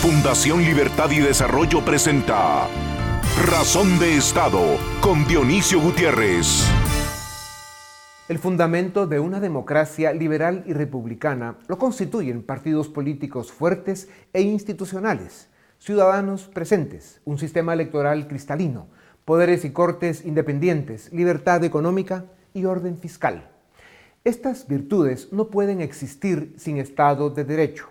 Fundación Libertad y Desarrollo presenta Razón de Estado con Dionisio Gutiérrez. El fundamento de una democracia liberal y republicana lo constituyen partidos políticos fuertes e institucionales, ciudadanos presentes, un sistema electoral cristalino, poderes y cortes independientes, libertad económica y orden fiscal. Estas virtudes no pueden existir sin Estado de Derecho.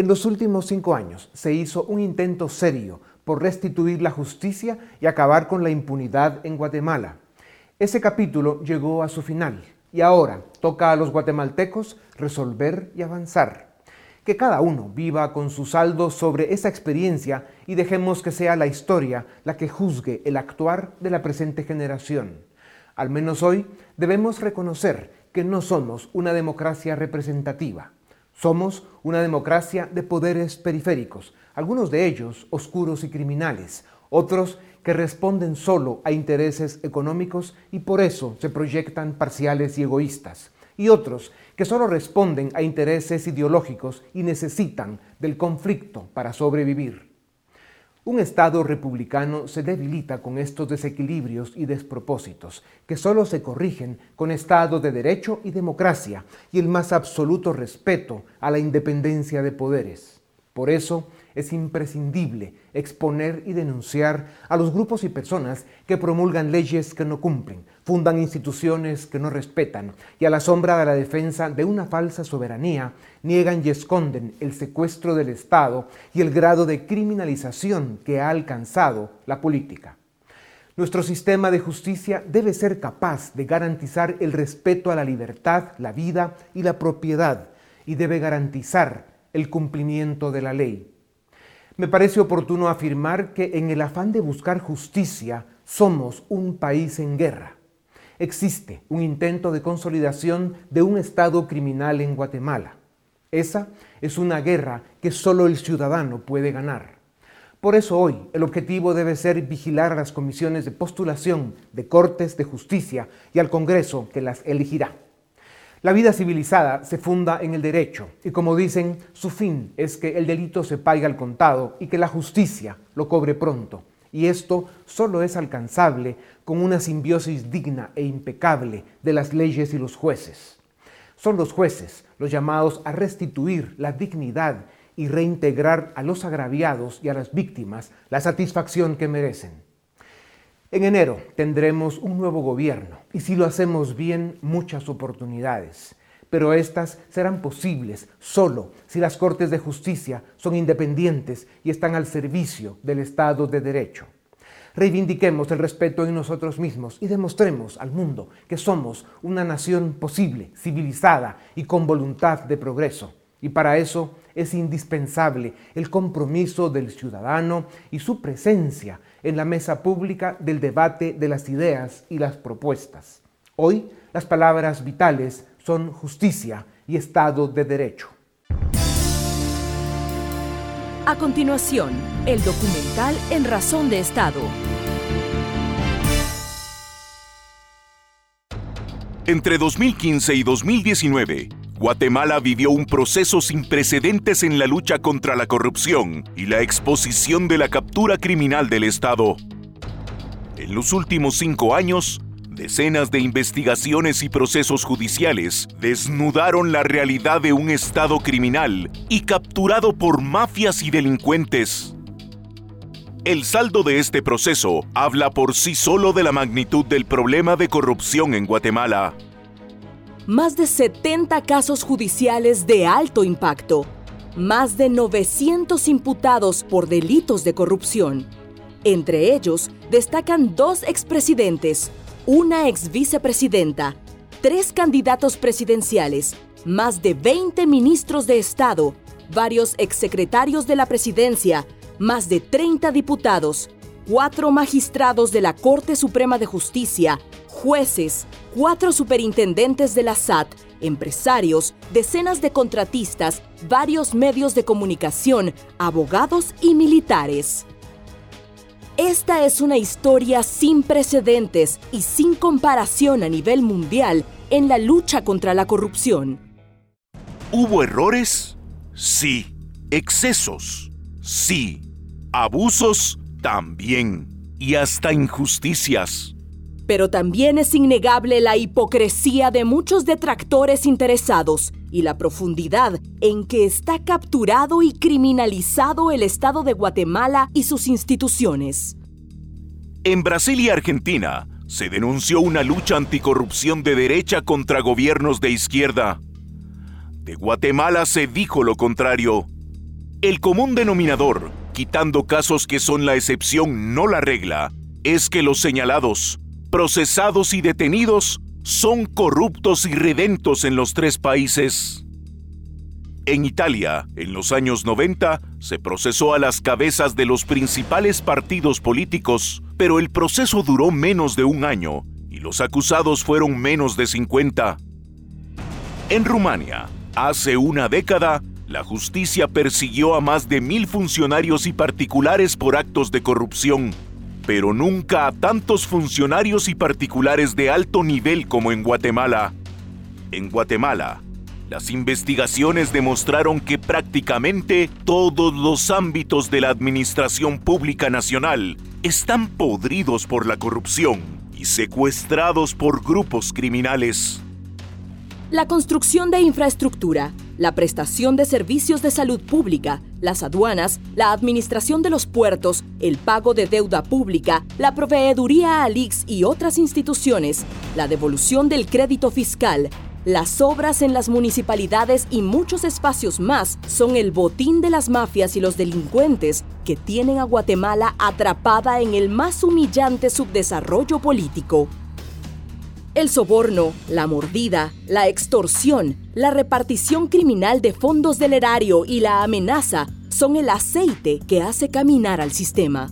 En los últimos cinco años se hizo un intento serio por restituir la justicia y acabar con la impunidad en Guatemala. Ese capítulo llegó a su final y ahora toca a los guatemaltecos resolver y avanzar. Que cada uno viva con su saldo sobre esa experiencia y dejemos que sea la historia la que juzgue el actuar de la presente generación. Al menos hoy debemos reconocer que no somos una democracia representativa somos una democracia de poderes periféricos, algunos de ellos oscuros y criminales, otros que responden solo a intereses económicos y por eso se proyectan parciales y egoístas, y otros que solo responden a intereses ideológicos y necesitan del conflicto para sobrevivir. Un Estado republicano se debilita con estos desequilibrios y despropósitos, que solo se corrigen con Estado de Derecho y democracia y el más absoluto respeto a la independencia de poderes. Por eso, es imprescindible exponer y denunciar a los grupos y personas que promulgan leyes que no cumplen, fundan instituciones que no respetan y a la sombra de la defensa de una falsa soberanía niegan y esconden el secuestro del Estado y el grado de criminalización que ha alcanzado la política. Nuestro sistema de justicia debe ser capaz de garantizar el respeto a la libertad, la vida y la propiedad y debe garantizar el cumplimiento de la ley. Me parece oportuno afirmar que en el afán de buscar justicia somos un país en guerra. Existe un intento de consolidación de un Estado criminal en Guatemala. Esa es una guerra que solo el ciudadano puede ganar. Por eso hoy el objetivo debe ser vigilar a las comisiones de postulación de Cortes de Justicia y al Congreso que las elegirá. La vida civilizada se funda en el derecho y como dicen, su fin es que el delito se pague al contado y que la justicia lo cobre pronto. Y esto solo es alcanzable con una simbiosis digna e impecable de las leyes y los jueces. Son los jueces los llamados a restituir la dignidad y reintegrar a los agraviados y a las víctimas la satisfacción que merecen. En enero tendremos un nuevo gobierno y si lo hacemos bien, muchas oportunidades. Pero estas serán posibles solo si las Cortes de Justicia son independientes y están al servicio del Estado de Derecho. Reivindiquemos el respeto en nosotros mismos y demostremos al mundo que somos una nación posible, civilizada y con voluntad de progreso. Y para eso es indispensable el compromiso del ciudadano y su presencia en la mesa pública del debate de las ideas y las propuestas. Hoy las palabras vitales son justicia y Estado de Derecho. A continuación, el documental En Razón de Estado. Entre 2015 y 2019, Guatemala vivió un proceso sin precedentes en la lucha contra la corrupción y la exposición de la captura criminal del Estado. En los últimos cinco años, decenas de investigaciones y procesos judiciales desnudaron la realidad de un Estado criminal y capturado por mafias y delincuentes. El saldo de este proceso habla por sí solo de la magnitud del problema de corrupción en Guatemala más de 70 casos judiciales de alto impacto, más de 900 imputados por delitos de corrupción. Entre ellos destacan dos expresidentes, una ex vicepresidenta, tres candidatos presidenciales, más de 20 ministros de Estado, varios exsecretarios de la presidencia, más de 30 diputados, cuatro magistrados de la Corte Suprema de Justicia, jueces, cuatro superintendentes de la SAT, empresarios, decenas de contratistas, varios medios de comunicación, abogados y militares. Esta es una historia sin precedentes y sin comparación a nivel mundial en la lucha contra la corrupción. ¿Hubo errores? Sí. ¿Excesos? Sí. Abusos también. Y hasta injusticias. Pero también es innegable la hipocresía de muchos detractores interesados y la profundidad en que está capturado y criminalizado el Estado de Guatemala y sus instituciones. En Brasil y Argentina se denunció una lucha anticorrupción de derecha contra gobiernos de izquierda. De Guatemala se dijo lo contrario. El común denominador, quitando casos que son la excepción, no la regla, es que los señalados procesados y detenidos son corruptos y redentos en los tres países. En Italia, en los años 90, se procesó a las cabezas de los principales partidos políticos, pero el proceso duró menos de un año y los acusados fueron menos de 50. En Rumania, hace una década, la justicia persiguió a más de mil funcionarios y particulares por actos de corrupción pero nunca a tantos funcionarios y particulares de alto nivel como en Guatemala. En Guatemala, las investigaciones demostraron que prácticamente todos los ámbitos de la Administración Pública Nacional están podridos por la corrupción y secuestrados por grupos criminales. La construcción de infraestructura, la prestación de servicios de salud pública, las aduanas, la administración de los puertos, el pago de deuda pública, la proveeduría a LIX y otras instituciones, la devolución del crédito fiscal, las obras en las municipalidades y muchos espacios más son el botín de las mafias y los delincuentes que tienen a Guatemala atrapada en el más humillante subdesarrollo político. El soborno, la mordida, la extorsión, la repartición criminal de fondos del erario y la amenaza son el aceite que hace caminar al sistema.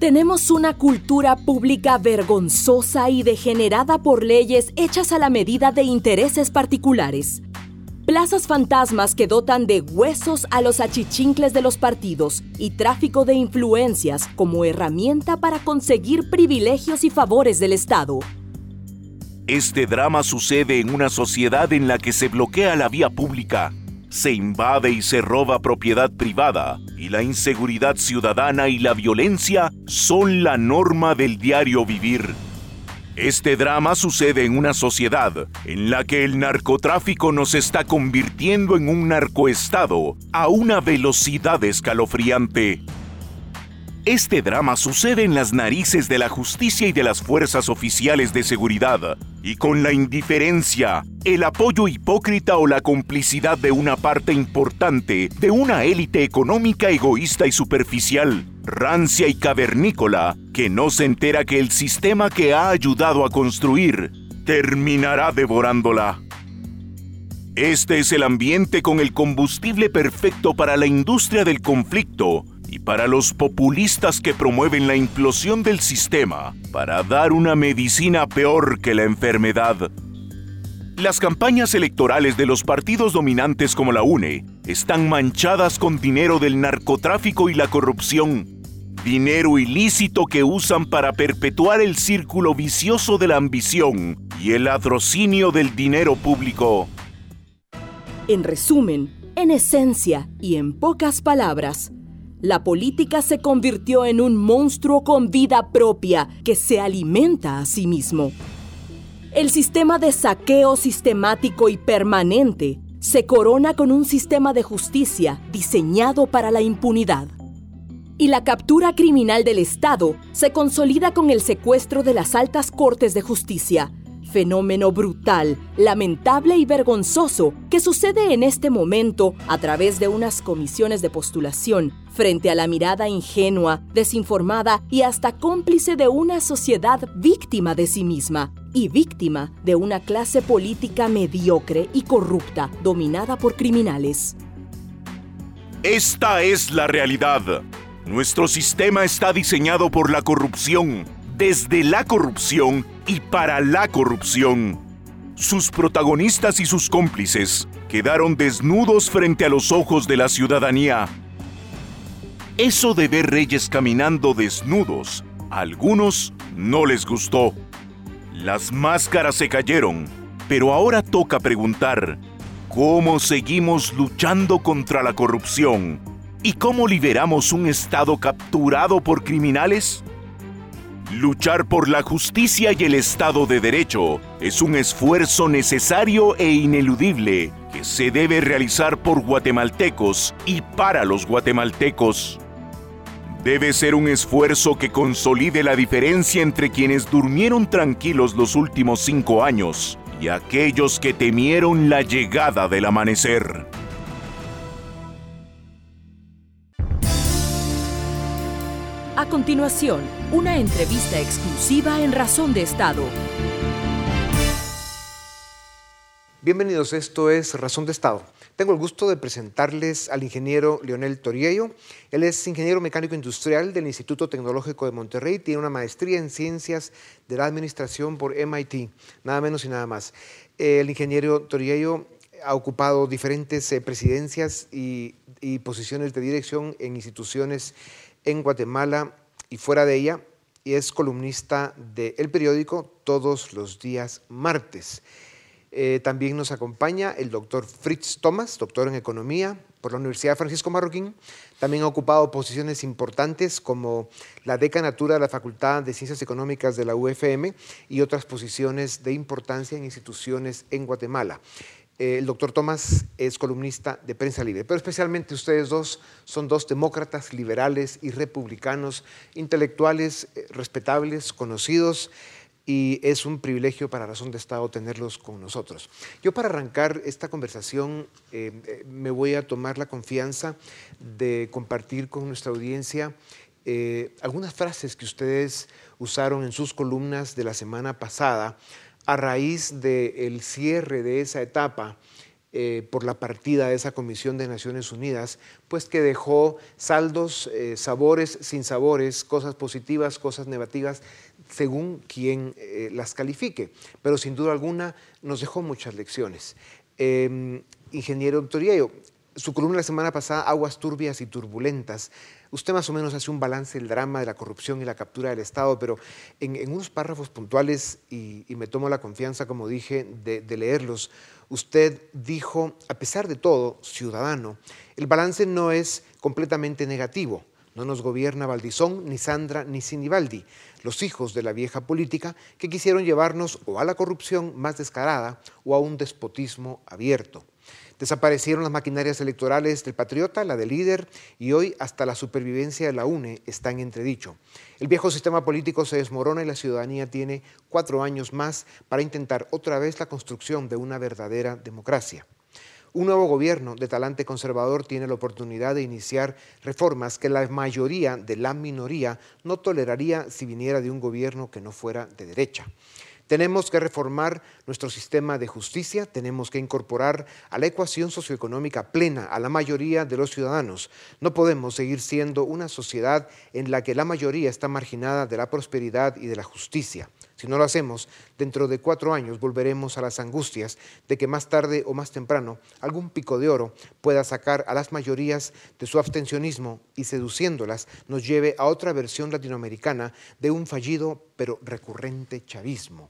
Tenemos una cultura pública vergonzosa y degenerada por leyes hechas a la medida de intereses particulares. Plazas fantasmas que dotan de huesos a los achichincles de los partidos y tráfico de influencias como herramienta para conseguir privilegios y favores del Estado. Este drama sucede en una sociedad en la que se bloquea la vía pública, se invade y se roba propiedad privada, y la inseguridad ciudadana y la violencia son la norma del diario vivir. Este drama sucede en una sociedad en la que el narcotráfico nos está convirtiendo en un narcoestado a una velocidad escalofriante. Este drama sucede en las narices de la justicia y de las fuerzas oficiales de seguridad, y con la indiferencia, el apoyo hipócrita o la complicidad de una parte importante de una élite económica egoísta y superficial, rancia y cavernícola, que no se entera que el sistema que ha ayudado a construir terminará devorándola. Este es el ambiente con el combustible perfecto para la industria del conflicto y para los populistas que promueven la implosión del sistema para dar una medicina peor que la enfermedad. Las campañas electorales de los partidos dominantes como la UNE están manchadas con dinero del narcotráfico y la corrupción, dinero ilícito que usan para perpetuar el círculo vicioso de la ambición y el ladrocinio del dinero público. En resumen, en esencia y en pocas palabras, la política se convirtió en un monstruo con vida propia que se alimenta a sí mismo. El sistema de saqueo sistemático y permanente se corona con un sistema de justicia diseñado para la impunidad. Y la captura criminal del Estado se consolida con el secuestro de las altas cortes de justicia, fenómeno brutal, lamentable y vergonzoso que sucede en este momento a través de unas comisiones de postulación frente a la mirada ingenua, desinformada y hasta cómplice de una sociedad víctima de sí misma y víctima de una clase política mediocre y corrupta dominada por criminales. Esta es la realidad. Nuestro sistema está diseñado por la corrupción, desde la corrupción y para la corrupción. Sus protagonistas y sus cómplices quedaron desnudos frente a los ojos de la ciudadanía. Eso de ver reyes caminando desnudos, a algunos no les gustó. Las máscaras se cayeron, pero ahora toca preguntar, ¿cómo seguimos luchando contra la corrupción? ¿Y cómo liberamos un Estado capturado por criminales? Luchar por la justicia y el Estado de Derecho es un esfuerzo necesario e ineludible que se debe realizar por guatemaltecos y para los guatemaltecos. Debe ser un esfuerzo que consolide la diferencia entre quienes durmieron tranquilos los últimos cinco años y aquellos que temieron la llegada del amanecer. A continuación, una entrevista exclusiva en Razón de Estado. Bienvenidos, esto es Razón de Estado. Tengo el gusto de presentarles al ingeniero Leonel Toriello. Él es ingeniero mecánico industrial del Instituto Tecnológico de Monterrey, tiene una maestría en ciencias de la administración por MIT, nada menos y nada más. El ingeniero Toriello ha ocupado diferentes eh, presidencias y, y posiciones de dirección en instituciones en Guatemala y fuera de ella, y es columnista de El Periódico todos los días martes. Eh, también nos acompaña el doctor Fritz Thomas, doctor en Economía por la Universidad Francisco Marroquín. También ha ocupado posiciones importantes como la decanatura de la Facultad de Ciencias Económicas de la UFM y otras posiciones de importancia en instituciones en Guatemala. Eh, el doctor Tomás es columnista de Prensa Libre, pero especialmente ustedes dos son dos demócratas liberales y republicanos, intelectuales eh, respetables, conocidos, y es un privilegio para Razón de Estado tenerlos con nosotros. Yo para arrancar esta conversación eh, me voy a tomar la confianza de compartir con nuestra audiencia algunas frases que ustedes usaron en sus columnas de la semana pasada a raíz del cierre de esa etapa eh, por la partida de esa Comisión de Naciones Unidas, pues que dejó saldos, eh, sabores, sin sabores, cosas positivas, cosas negativas, según quien eh, las califique. Pero sin duda alguna nos dejó muchas lecciones. Em, ingeniero Toriello, su columna la semana pasada, Aguas turbias y turbulentas, Usted más o menos hace un balance del drama de la corrupción y la captura del Estado, pero en, unos párrafos puntuales, y, me tomo la confianza, como dije, de, de leerlos, usted dijo, a pesar de todo, ciudadano, el balance no es completamente negativo. No nos gobierna Valdizón, ni Sandra, ni Sinibaldi, los hijos de la vieja política que quisieron llevarnos o a la corrupción más descarada o a un despotismo abierto. Desaparecieron las maquinarias electorales del Patriota, la del líder, y hoy hasta la supervivencia de la UNE está en entredicho. El viejo sistema político se desmorona y la ciudadanía tiene cuatro años más para intentar otra vez la construcción de una verdadera democracia. Un nuevo gobierno de talante conservador tiene la oportunidad de iniciar reformas que la mayoría de la minoría no toleraría si viniera de un gobierno que no fuera de derecha. Tenemos que reformar nuestro sistema de justicia, tenemos que incorporar a la ecuación socioeconómica plena a la mayoría de los ciudadanos. No podemos seguir siendo una sociedad en la que la mayoría está marginada de la prosperidad y de la justicia. Si no lo hacemos, dentro de cuatro años volveremos a las angustias de que más tarde o más temprano algún pico de oro pueda sacar a las mayorías de su abstencionismo y seduciéndolas nos lleve a otra versión latinoamericana de un fallido pero recurrente chavismo.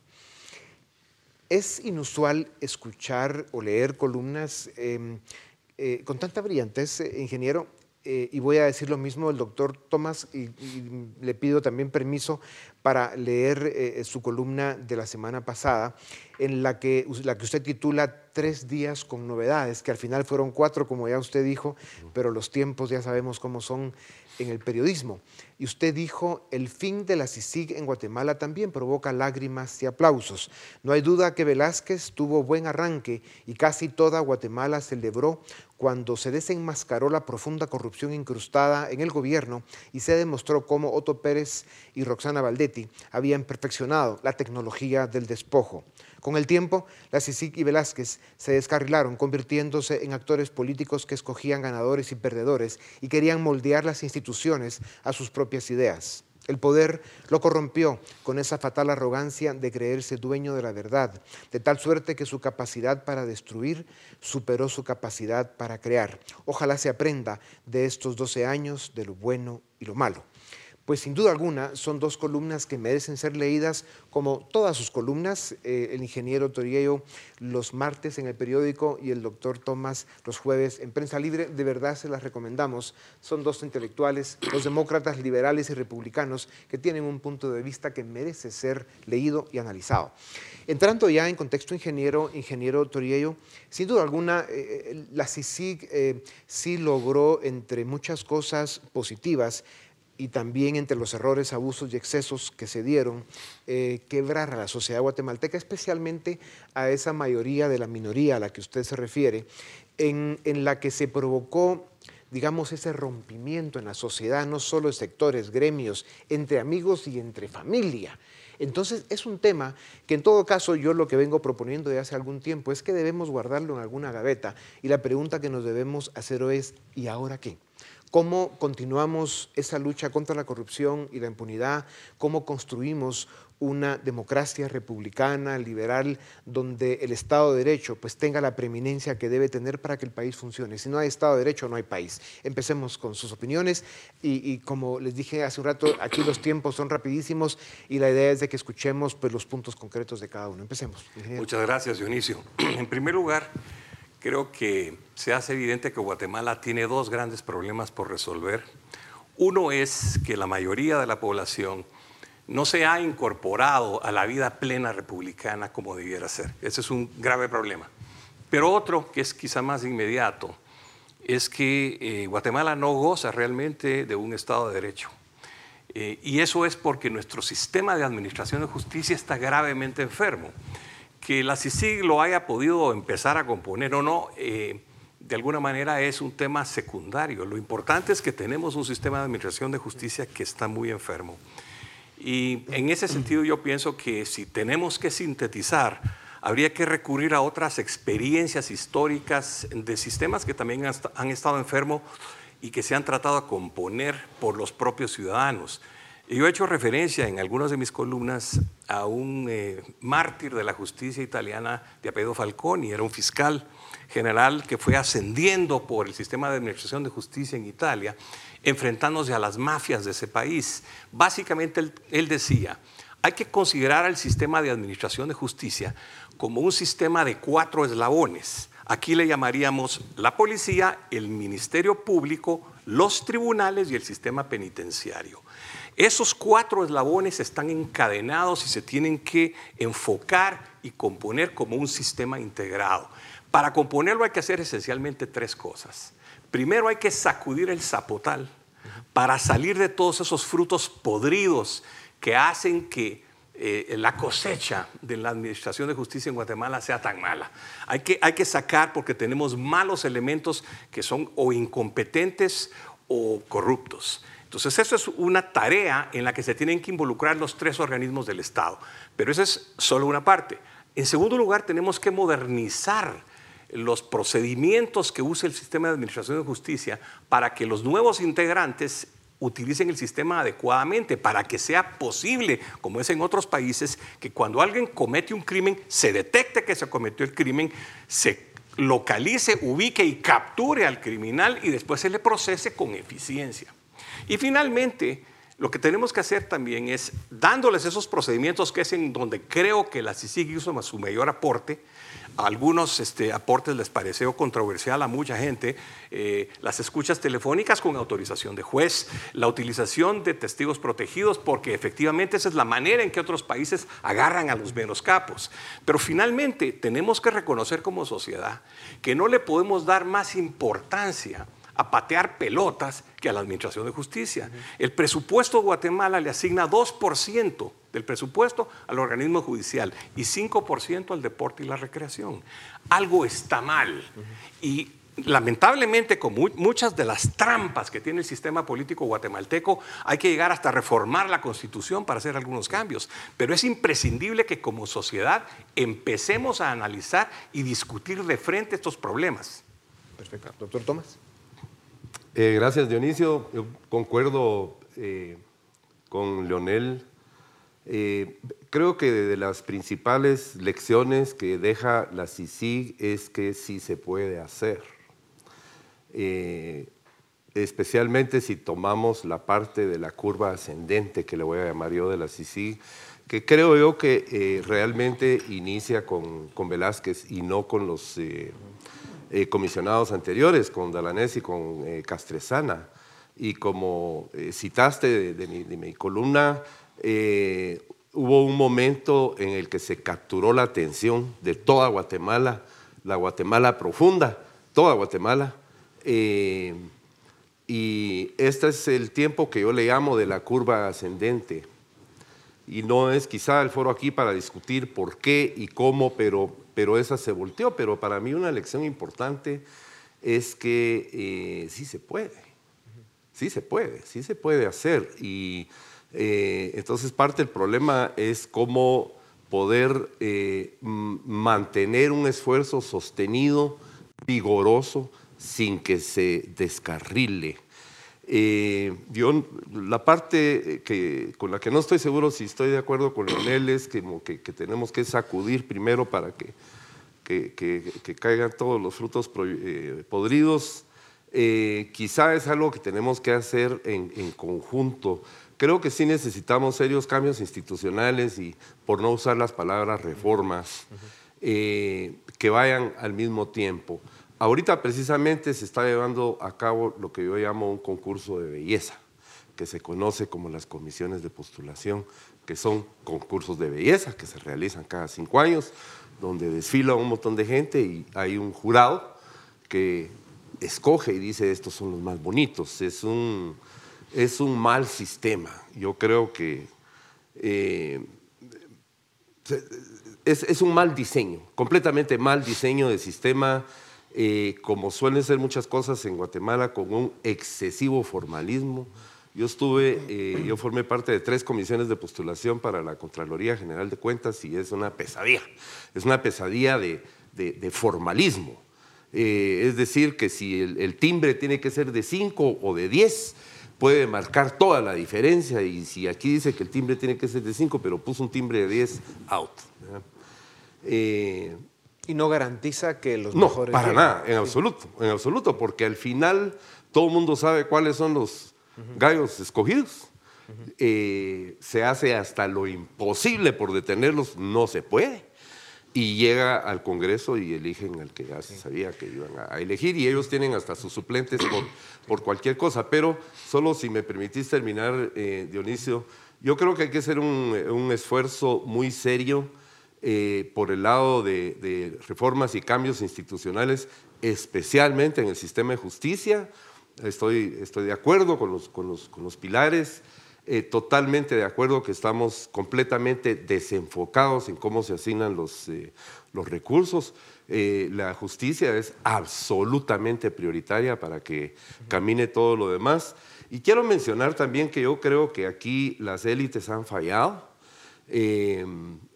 Es inusual escuchar o leer columnas em, eh, con tanta brillantez, eh, ingeniero, eh, y voy a decir lo mismo del doctor Tomás, y, le pido también permiso para leer su columna de la semana pasada, en la que, la que usted titula Tres días con novedades, que al final fueron cuatro, como ya usted dijo, pero los tiempos ya sabemos cómo son en el periodismo. Y usted dijo, el fin de la CICIG en Guatemala también provoca lágrimas y aplausos. No hay duda que Velázquez tuvo buen arranque y casi toda Guatemala celebró cuando se desenmascaró la profunda corrupción incrustada en el gobierno y se demostró cómo Otto Pérez y Roxana Habían perfeccionado la tecnología del despojo. Con el tiempo, la CICIG y Velázquez se descarrilaron, convirtiéndose en actores políticos que escogían ganadores y perdedores y querían moldear las instituciones a sus propias ideas. El poder lo corrompió con esa fatal arrogancia de creerse dueño de la verdad, de tal suerte que su capacidad para destruir superó su capacidad para crear. Ojalá se aprenda de estos 12 años de lo bueno y lo malo. Pues sin duda alguna son dos columnas que merecen ser leídas como todas sus columnas. Eh, el ingeniero Toriello los martes en el periódico y el doctor Tomás los jueves en Prensa Libre. De verdad se las recomendamos. Son dos intelectuales, dos demócratas, liberales y republicanos que tienen un punto de vista que merece ser leído y analizado. Entrando ya en contexto ingeniero, ingeniero Toriello, sin duda alguna, eh, eh, la CICIG sí logró, entre muchas cosas positivas, y también entre los errores, abusos y excesos que se dieron, eh, quebrar a la sociedad guatemalteca, especialmente a esa mayoría de la minoría a la que usted se refiere, en, en la que se provocó digamos, ese rompimiento en la sociedad, no solo en sectores, gremios, entre amigos y entre familia. Entonces, es un tema que en todo caso yo lo que vengo proponiendo de hace algún tiempo es que debemos guardarlo en alguna gaveta y la pregunta que nos debemos hacer hoy es, ¿y ahora qué? Cómo continuamos esa lucha contra la corrupción y la impunidad, cómo construimos una democracia republicana, liberal, donde el Estado de Derecho pues tenga la preeminencia que debe tener para que el país funcione. Si no hay Estado de Derecho, no hay país. Empecemos con sus opiniones y, como les dije hace un rato, aquí los tiempos son rapidísimos y la idea es de que escuchemos pues, los puntos concretos de cada uno. Empecemos. Muchas gracias, Dionisio. En primer lugar, creo que se hace evidente que Guatemala tiene dos grandes problemas por resolver. Uno es que la mayoría de la población no se ha incorporado a la vida plena republicana como debiera ser. Ese es un grave problema. Pero otro, que es quizá más inmediato, es que eh, Guatemala no goza realmente de un Estado de Derecho. Eh, y eso es porque nuestro sistema de administración de justicia está gravemente enfermo que la CICIG lo haya podido empezar a componer o no, eh, de alguna manera es un tema secundario. Lo importante es que tenemos un sistema de administración de justicia que está muy enfermo. Y en ese sentido yo pienso que si tenemos que sintetizar, habría que recurrir a otras experiencias históricas de sistemas que también han estado enfermos y que se han tratado de componer por los propios ciudadanos. Yo he hecho referencia en algunas de mis columnas a un eh, mártir de la justicia italiana de apellido Falconi, era un fiscal general que fue ascendiendo por el sistema de administración de justicia en Italia, enfrentándose a las mafias de ese país. Básicamente él, él decía, hay que considerar al sistema de administración de justicia como un sistema de cuatro eslabones. Aquí le llamaríamos la policía, el Ministerio Público, los tribunales y el sistema penitenciario. Esos cuatro eslabones están encadenados y se tienen que enfocar y componer como un sistema integrado. Para componerlo hay que hacer esencialmente tres cosas. Primero hay que sacudir el zapotal para salir de todos esos frutos podridos que hacen que eh, la cosecha de la Administración de Justicia en Guatemala sea tan mala. Hay que, hay que sacar porque tenemos malos elementos que son o incompetentes o corruptos. Entonces, eso es una tarea en la que se tienen que involucrar los tres organismos del Estado. Pero esa es solo una parte. En segundo lugar, tenemos que modernizar los procedimientos que usa el sistema de administración de justicia para que los nuevos integrantes utilicen el sistema adecuadamente, para que sea posible, como es en otros países, que cuando alguien comete un crimen, se detecte que se cometió el crimen, se localice, ubique y capture al criminal y después se le procese con eficiencia. Y finalmente, lo que tenemos que hacer también es, dándoles esos procedimientos que es en donde creo que la CICIG hizo su mayor aporte, algunos este, aportes les pareció controversial a mucha gente, eh, las escuchas telefónicas con autorización de juez, la utilización de testigos protegidos, porque efectivamente esa es la manera en que otros países agarran a los menos capos. Pero finalmente tenemos que reconocer como sociedad que no le podemos dar más importancia a patear pelotas que a la Administración de Justicia. El presupuesto de Guatemala le asigna 2% del presupuesto al organismo judicial y 5% al deporte y la recreación. Algo está mal. Y lamentablemente, con muchas de las trampas que tiene el sistema político guatemalteco, hay que llegar hasta reformar la constitución para hacer algunos cambios. Pero es imprescindible que como sociedad empecemos a analizar y discutir de frente estos problemas. Perfecto. Doctor Tomás. Eh, gracias, Dionisio. Yo concuerdo eh, con Leonel. Eh, creo que de las principales lecciones que deja la CICIG es que sí se puede hacer. especialmente si tomamos la parte de la curva ascendente, que le voy a llamar yo de la CICI, que creo yo que realmente inicia con, con, Velázquez y no con los eh, eh, comisionados anteriores, con Dalanés y con Castresana. Y como citaste de, mi, de, mi, columna, hubo un momento en el que se capturó la atención de toda Guatemala, la Guatemala profunda, toda Guatemala. y este es el tiempo que yo le llamo de la curva ascendente y no es quizá el foro aquí para discutir por qué y cómo, pero, pero esa se volteó. Pero para mí una lección importante es que eh, sí se puede, sí se puede, sí se puede hacer. Y eh, entonces parte del problema es cómo poder eh, mantener un esfuerzo sostenido, vigoroso, sin que se descarrile. Eh, yo, la parte que, con la que no estoy seguro si estoy de acuerdo con Leonel es que, que, tenemos que sacudir primero para que, que caigan todos los frutos eh, podridos. Eh, quizá es algo que tenemos que hacer en, en, conjunto. Creo que sí necesitamos serios cambios institucionales y, por no usar las palabras reformas, que vayan al mismo tiempo. Ahorita precisamente se está llevando a cabo lo que yo llamo un concurso de belleza, que se conoce como las comisiones de postulación, que son concursos de belleza que se realizan cada cinco años, donde desfila un montón de gente y hay un jurado que escoge y dice estos son los más bonitos. Es un, es un mal sistema. Yo creo que eh, es, es un mal diseño, completamente mal diseño de sistema eh, como suelen ser muchas cosas en Guatemala, con un excesivo formalismo. Yo estuve, eh, yo formé parte de tres comisiones de postulación para la Contraloría General de Cuentas y es una pesadilla, es una pesadilla de, formalismo. Eh, es decir, que si el, timbre tiene que ser de 5 o de 10, puede marcar toda la diferencia y si aquí dice que el timbre tiene que ser de 5, pero puso un timbre de 10, out. Y no garantiza que los no, mejores. Para nada, en absoluto, en absoluto, porque al final todo el mundo sabe cuáles son los gallos escogidos. Eh, se hace hasta lo imposible por detenerlos, no se puede. Y llega al Congreso y eligen al que ya se sabía que iban a elegir, y ellos tienen hasta sus suplentes por, por cualquier cosa. Pero solo si me permitís terminar, eh, Dionisio, yo creo que hay que hacer un, un esfuerzo muy serio eh, por el lado de, reformas y cambios institucionales, especialmente en el sistema de justicia. Estoy, estoy de acuerdo con los, con los, con los pilares, eh, totalmente de acuerdo que estamos completamente desenfocados en cómo se asignan los, eh, los recursos. la justicia es absolutamente prioritaria para que camine todo lo demás. Y quiero mencionar también que yo creo que aquí las élites han fallado eh,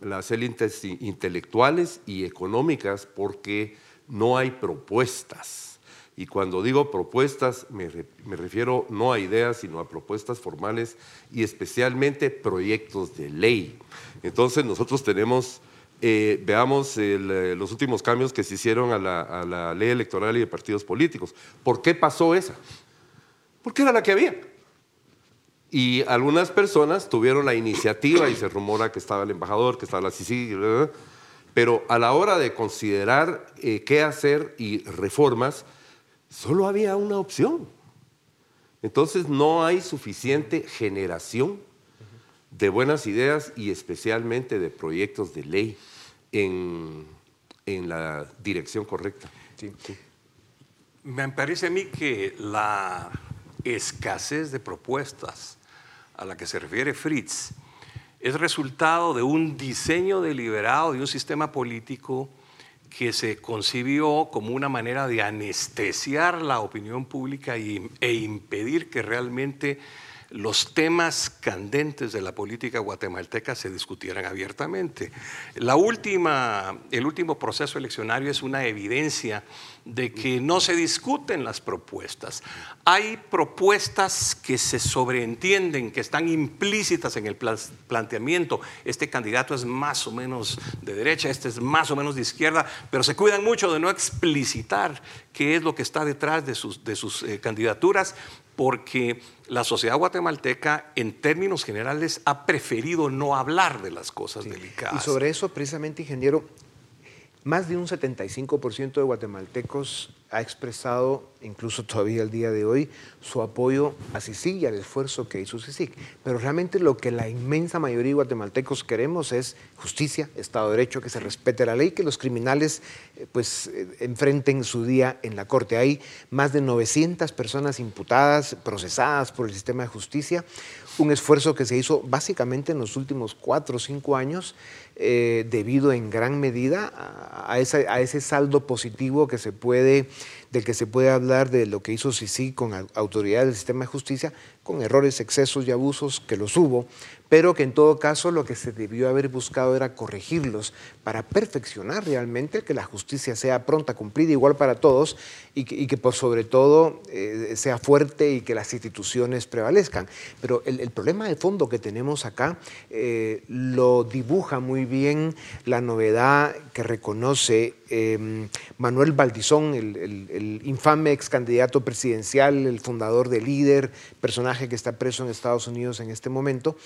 las élites intelectuales y económicas porque no hay propuestas. Y cuando digo propuestas me, refiero no a ideas, sino a propuestas formales y especialmente proyectos de ley. Entonces nosotros tenemos, eh, veamos eh, los últimos cambios que se hicieron a la, a la ley electoral y de partidos políticos. ¿Por qué pasó esa? Porque era la que había. Y algunas personas tuvieron la iniciativa y se rumora que estaba el embajador, que estaba la CICI, pero a la hora de considerar eh, qué hacer y reformas, solo había una opción. Entonces no hay suficiente generación de buenas ideas y especialmente de proyectos de ley en, la dirección correcta. Me parece a mí que la escasez de propuestas a la que se refiere Fritz es resultado de un diseño deliberado de un sistema político que se concibió como una manera de anestesiar la opinión pública e impedir que realmente los temas candentes de la política guatemalteca se discutieran abiertamente. La última, el último proceso eleccionario es una evidencia de que no se discuten las propuestas. Hay propuestas que se sobreentienden, que están implícitas en el planteamiento. Este candidato es más o menos de derecha, este es más o menos de izquierda, pero se cuidan mucho de no explicitar qué es lo que está detrás de sus, eh, candidaturas, porque la sociedad guatemalteca, en términos generales, ha preferido no hablar de las cosas delicadas. Y sobre eso, precisamente, ingeniero, más de un 75% de guatemaltecos ha expresado, incluso todavía el día de hoy, su apoyo a CICIG y al esfuerzo que hizo CICIG. Pero realmente lo que la inmensa mayoría de guatemaltecos queremos es justicia, Estado de Derecho, que se respete la ley, que los criminales eh, pues, eh, enfrenten su día en la Corte. Hay más de 900 personas imputadas, procesadas por el sistema de justicia, un esfuerzo que se hizo básicamente en los últimos cuatro o cinco años, eh, debido en gran medida a, a ese saldo positivo que se puede del que se puede hablar de lo que hizo Sisi con autoridades del sistema de justicia, con errores, excesos y abusos, que los hubo, pero que en todo caso lo que se debió haber buscado era corregirlos para perfeccionar realmente que la justicia sea pronta, cumplida, igual para todos y que, por sobre todo eh, sea fuerte y que las instituciones prevalezcan. Pero el, problema de fondo que tenemos acá eh, lo dibuja muy bien la novedad que reconoce em, Manuel Valdizón, el, el infame ex candidato presidencial, el fundador de Líder, personaje que está preso en Estados Unidos en este momento,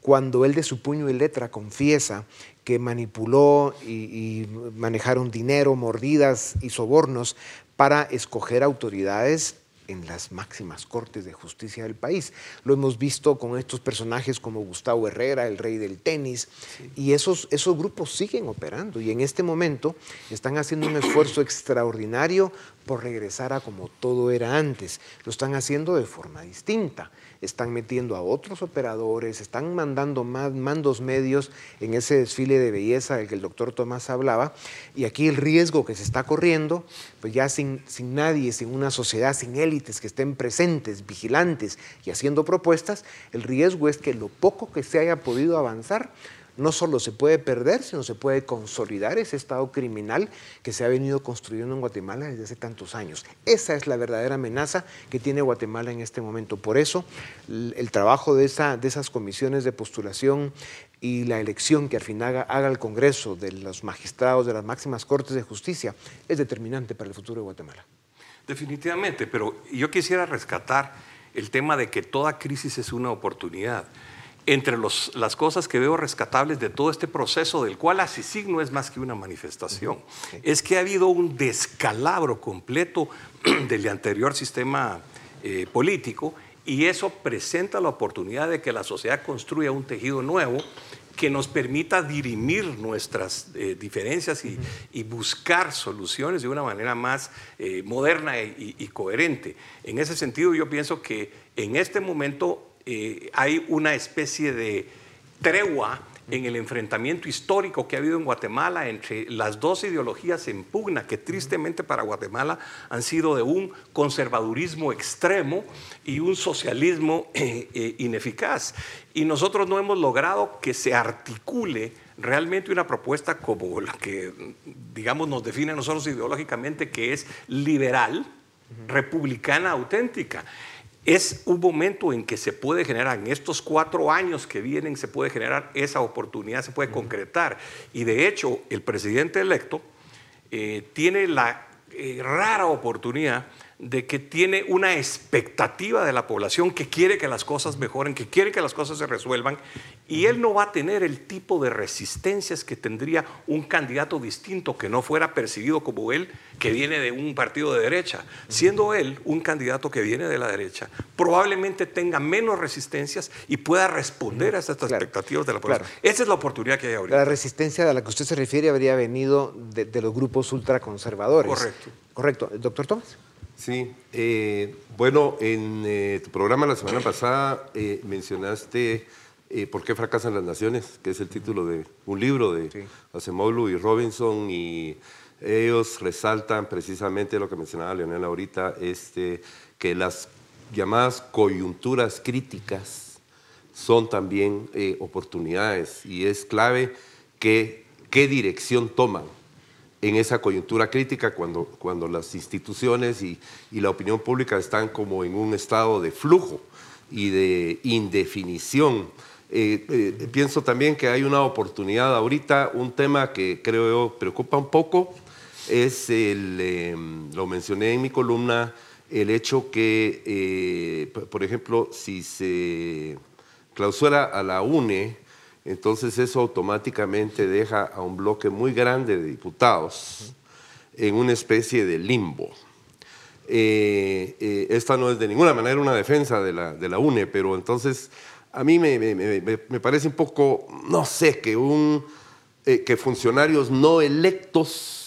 cuando él de su puño y letra confiesa que manipuló y, manejaron dinero, mordidas y sobornos para escoger autoridades en las máximas cortes de justicia del país. Lo hemos visto con estos personajes como Gustavo Herrera, el rey del tenis, y esos, esos grupos siguen operando y en este momento están haciendo un esfuerzo extraordinario por regresar a como todo era antes. Lo están haciendo de forma distinta están metiendo a otros operadores, están mandando más mandos medios en ese desfile de belleza del que el doctor Tomás hablaba, y aquí el riesgo que se está corriendo, pues ya sin, sin nadie, sin una sociedad, sin élites que estén presentes, vigilantes y haciendo propuestas, el riesgo es que lo poco que se haya podido avanzar, no solo se puede perder, sino se puede consolidar ese estado criminal que se ha venido construyendo en Guatemala desde hace tantos años. Esa es la verdadera amenaza que tiene Guatemala en este momento. Por eso, el, trabajo de, de esas comisiones de postulación y la elección que al final haga, el Congreso de los magistrados de las máximas cortes de justicia es determinante para el futuro de Guatemala. Definitivamente, pero yo quisiera rescatar el tema de que toda crisis es una oportunidad entre las cosas que veo rescatables de todo este proceso, del cual así no es más que una manifestación, es que ha habido un descalabro completo del anterior sistema eh, político y eso presenta la oportunidad de que la sociedad construya un tejido nuevo que nos permita dirimir nuestras eh, diferencias y, buscar soluciones de una manera más eh, moderna y coherente. En ese sentido, yo pienso que en este momento eh, hay una especie de tregua en el enfrentamiento histórico que ha habido en Guatemala entre las dos ideologías en pugna, que tristemente para Guatemala han sido de un conservadurismo extremo y un socialismo eh, eh, ineficaz. Y nosotros no hemos logrado que se articule realmente una propuesta como la que, digamos, nos define a nosotros ideológicamente, que es liberal, republicana auténtica es un momento en que se puede generar, en estos cuatro años que vienen, se puede generar esa oportunidad, se puede concretar. Y de hecho, el presidente electo eh, tiene la eh, rara oportunidad de que tiene una expectativa de la población que quiere que las cosas mejoren, que quiere que las cosas se resuelvan, y él no va a tener el tipo de resistencias que tendría un candidato distinto que no fuera percibido como él, que viene de un partido de derecha. Siendo él un candidato que viene de la derecha, probablemente tenga menos resistencias y pueda responder a estas expectativas de la población. Esa es la oportunidad que hay ahorita. La resistencia a la que usted se refiere habría venido de, de los grupos ultraconservadores. Correcto. Correcto. Doctor Tomás. Sí, eh, bueno, en eh, tu programa la semana pasada eh, mencionaste ¿Por qué fracasan las naciones? que es el título de un libro de sí. y Robinson, y ellos resaltan precisamente lo que mencionaba Leonel ahorita, este, que las llamadas coyunturas críticas son también eh, oportunidades y es clave que qué dirección toman en esa coyuntura crítica cuando, cuando las instituciones y, la opinión pública están como en un estado de flujo y de indefinición. Eh, eh, pienso también que hay una oportunidad ahorita, un tema que creo yo preocupa un poco, es el, em, lo mencioné en mi columna, el hecho que, eh, por ejemplo, si se clausura a la UNE, entonces eso automáticamente deja a un bloque muy grande de diputados en una especie de limbo. Eh, eh, esta no es de ninguna manera una defensa de la, de la UNE, pero entonces a mí me, me, parece un poco, no sé, que, un, que funcionarios no electos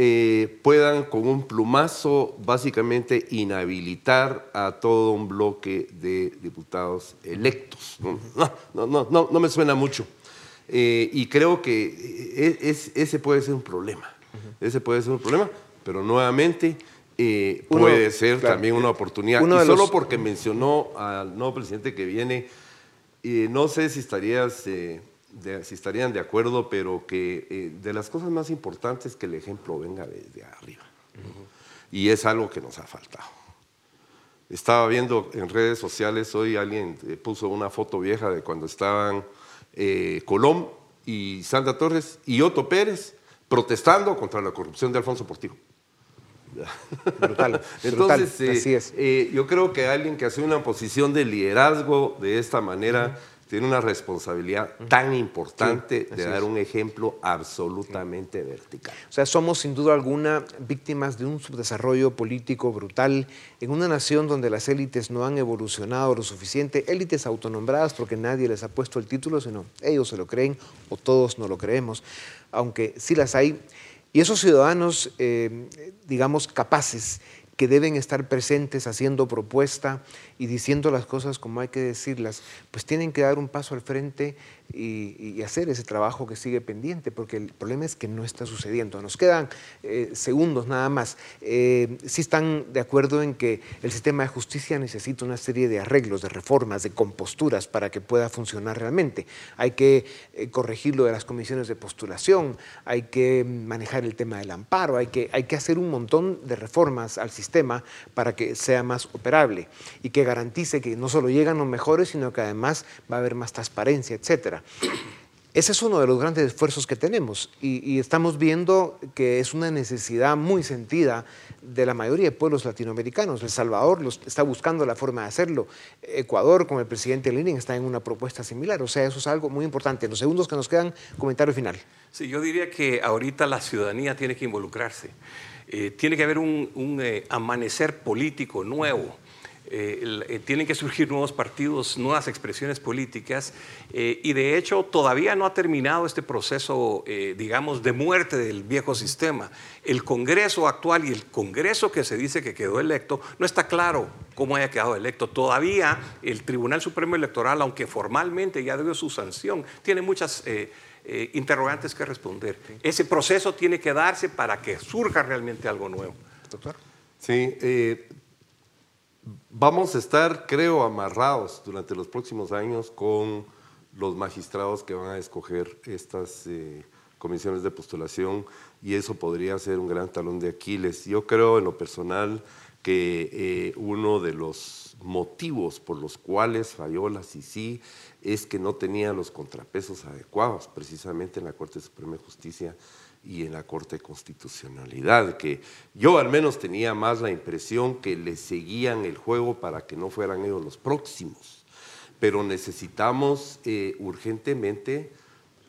eh, puedan con un plumazo básicamente inhabilitar a todo un bloque de diputados electos. No, no, no, no me suena mucho. Eh, y creo que eh, es, ese puede ser un problema. Ese puede ser un problema, pero nuevamente puede ser también una oportunidad. y solo porque mencionó al nuevo presidente que viene, no sé si estarías si estarían de acuerdo, pero que eh, de las cosas más importantes que el ejemplo venga desde arriba. Y es algo que nos ha faltado. Estaba viendo en redes sociales, hoy alguien eh, puso una foto vieja de cuando estaban eh, Colón y Sandra Torres y Otto Pérez protestando contra la corrupción de Alfonso Portillo. Brutal. Entonces, Así es. yo creo que alguien que hace una posición de liderazgo de esta manera tiene una responsabilidad tan importante de dar un ejemplo absolutamente vertical. O sea, somos sin duda alguna víctimas de un subdesarrollo político brutal en una nación donde las élites no han evolucionado lo suficiente, élites autonombradas porque nadie les ha puesto el título, sino ellos se lo creen o todos no lo creemos, aunque sí las hay. Y esos ciudadanos, eh, digamos, capaces que deben estar presentes haciendo propuesta y diciendo las cosas como hay que decirlas, pues tienen que dar un paso al frente y, hacer ese trabajo que sigue pendiente, porque el problema es que no está sucediendo. Nos quedan eh, segundos nada más. Eh, si están de acuerdo en que el sistema de justicia necesita una serie de arreglos, de reformas, de composturas para que pueda funcionar realmente. Hay que eh, corregir lo de las comisiones de postulación, hay que manejar el tema del amparo, hay que, hay que hacer un montón de reformas al sistema para que sea más operable y que garantice que no solo llegan los mejores, sino que además va a haber más transparencia, etcétera. Ese es uno de los grandes esfuerzos que tenemos y, estamos viendo que es una necesidad muy sentida de la mayoría de pueblos latinoamericanos. El Salvador está buscando la forma de hacerlo. Ecuador, con el presidente Lenin, está en una propuesta similar. O sea, eso es algo muy importante. En los segundos que nos quedan, comentario final. Sí, yo diría que ahorita la ciudadanía tiene que involucrarse. Eh, tiene que haber un, eh, amanecer político nuevo eh, eh, tienen que surgir nuevos partidos, nuevas expresiones políticas eh, y de hecho todavía no ha terminado este proceso, digamos, de muerte del viejo sistema. El Congreso actual y el Congreso que se dice que quedó electo, no está claro cómo haya quedado electo. Todavía el Tribunal Supremo Electoral, aunque formalmente ya dio su sanción, tiene muchas... interrogantes que responder. Ese proceso tiene que darse para que surja realmente algo nuevo. Doctor. Sí, vamos a estar, creo, amarrados durante los próximos años con los magistrados que van a escoger estas eh, comisiones de postulación y eso podría ser un gran talón de Aquiles. Yo creo en lo personal que eh, uno de los motivos por los cuales falló la CICI es que no tenía los contrapesos adecuados, precisamente en la Corte Suprema de Justicia y en la Corte de Constitucionalidad, que yo al menos tenía más la impresión que le seguían el juego para que no fueran ellos los próximos. Pero necesitamos eh, urgentemente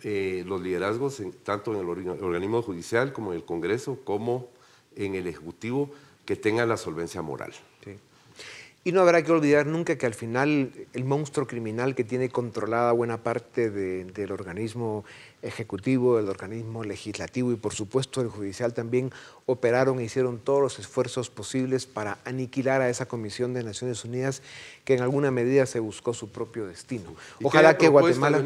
eh, los liderazgos, tanto en el organismo judicial como en el Congreso, como en el Ejecutivo, que tengan la solvencia moral. Y no habrá que olvidar nunca que al final el monstruo criminal que tiene controlada buena parte del organismo ejecutivo, del organismo legislativo y por supuesto el judicial también operaron e hicieron todos los esfuerzos posibles para aniquilar a esa Comisión de Naciones Unidas que en alguna medida se buscó su propio destino. Ojalá que Guatemala...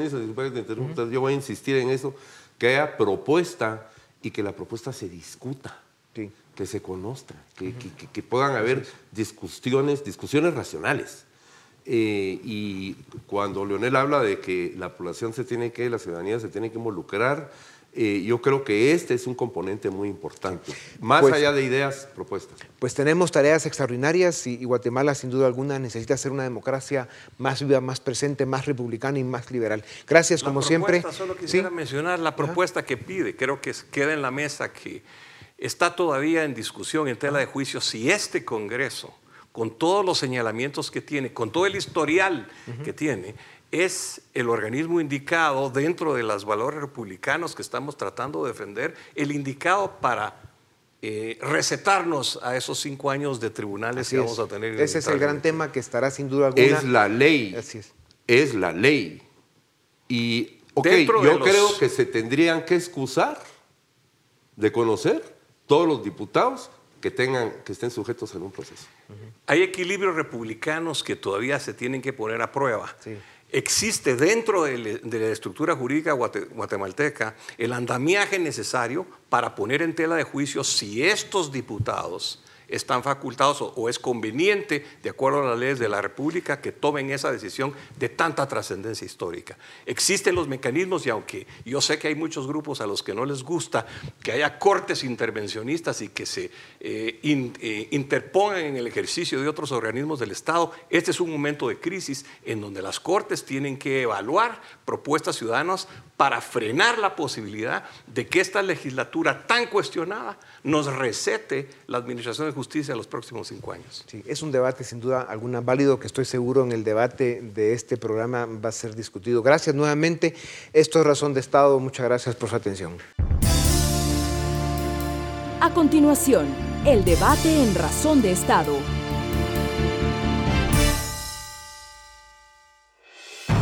Yo voy a insistir en eso, que haya propuesta y que la propuesta se discuta. Que se conozca, que, que, puedan haber discusiones, discusiones racionales. Eh, y cuando Leonel habla de que la población se tiene que, la ciudadanía se tiene que involucrar, eh, yo creo que este es un componente muy importante, más pues allá de ideas propuestas. Pues tenemos tareas extraordinarias y, Guatemala sin duda alguna necesita ser una democracia más viva, más presente, más republicana y más liberal. Gracias como siempre. Solo quisiera mencionar la propuesta que pide, creo que queda en la mesa que está todavía en discusión, en tela de juicio, si este Congreso, con todos los señalamientos que tiene, con todo el historial que tiene, es el organismo indicado dentro de los valores republicanos que estamos tratando de defender, el indicado para eh, recetarnos a esos cinco años de tribunales que vamos a tener. Ese es el gran tema que estará sin duda alguna. Es la ley. Así es. Es la ley. Y, ok, yo creo que se tendrían que excusar de conocer todos los diputados que, tengan, que estén sujetos a un proceso. Hay equilibrios republicanos que todavía se tienen que poner a prueba. Sí existe dentro de, la estructura jurídica guatemalteca el andamiaje necesario para poner en tela de juicio si estos diputados están facultados o, es conveniente, de acuerdo a las leyes de la República, que tomen esa decisión de tanta trascendencia histórica. Existen los mecanismos y aunque yo sé que hay muchos grupos a los que no les gusta que haya cortes intervencionistas y que se eh, eh, interpongan en el ejercicio de otros organismos del Estado, este es un momento de crisis en donde las cortes tienen que evaluar propuestas ciudadanas para frenar la posibilidad de que esta legislatura tan cuestionada nos recete la Administración de Justicia en los próximos cinco años. Sí, es un debate sin duda alguna válido que estoy seguro en el debate de este programa va a ser discutido. Gracias nuevamente. Esto es Razón de Estado. Muchas gracias por su atención. A continuación, el debate en Razón de Estado.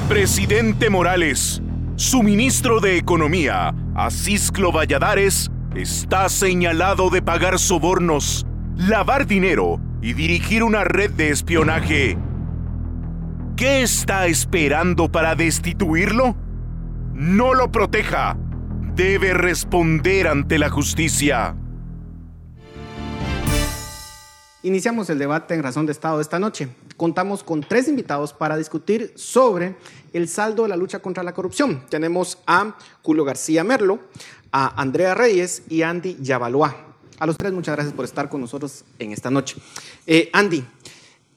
Presidente Morales, su ministro de Economía, Asisclo Valladares, está señalado de pagar sobornos, lavar dinero y dirigir una red de espionaje. ¿Qué está esperando para destituirlo? No lo proteja. Debe responder ante la justicia. Iniciamos el debate en Razón de Estado esta noche. Contamos con tres invitados para discutir sobre el saldo de la lucha contra la corrupción. Tenemos a Julio García Merlo, a Andrea Reyes y Andy Yavaloa. A los tres, muchas gracias por estar con nosotros en esta noche. Eh, Andy,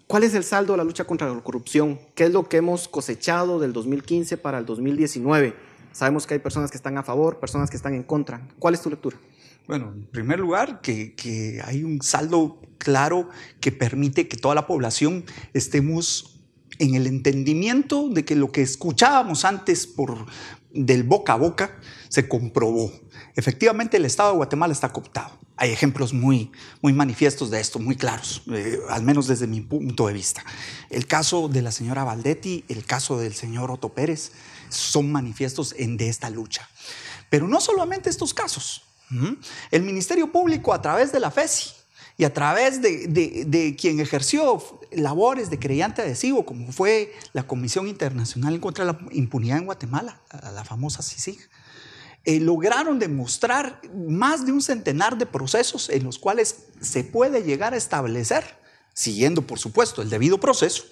¿cuál es el saldo de la lucha contra la corrupción? ¿Qué es lo que hemos cosechado del 2015 para el 2019? Sabemos que hay personas que están a favor, personas que están en contra. ¿Cuál es tu lectura? Bueno, en primer lugar, que, hay un saldo claro que permite que toda la población estemos en el entendimiento de que lo que escuchábamos antes por, del boca a boca se comprobó. Efectivamente, el Estado de Guatemala está cooptado. Hay ejemplos muy, muy manifiestos de esto, muy claros, eh, al menos desde mi punto de vista. El caso de la señora Valdetti, el caso del señor Otto Pérez, son manifiestos en, de esta lucha. Pero no solamente estos casos. El Ministerio Público a través de la FESI y a través de, quien ejerció labores de creyente adhesivo, como fue la Comisión Internacional contra la Impunidad en Guatemala, la famosa CICIG, eh, lograron demostrar más de un centenar de procesos en los cuales se puede llegar a establecer, siguiendo por supuesto el debido proceso,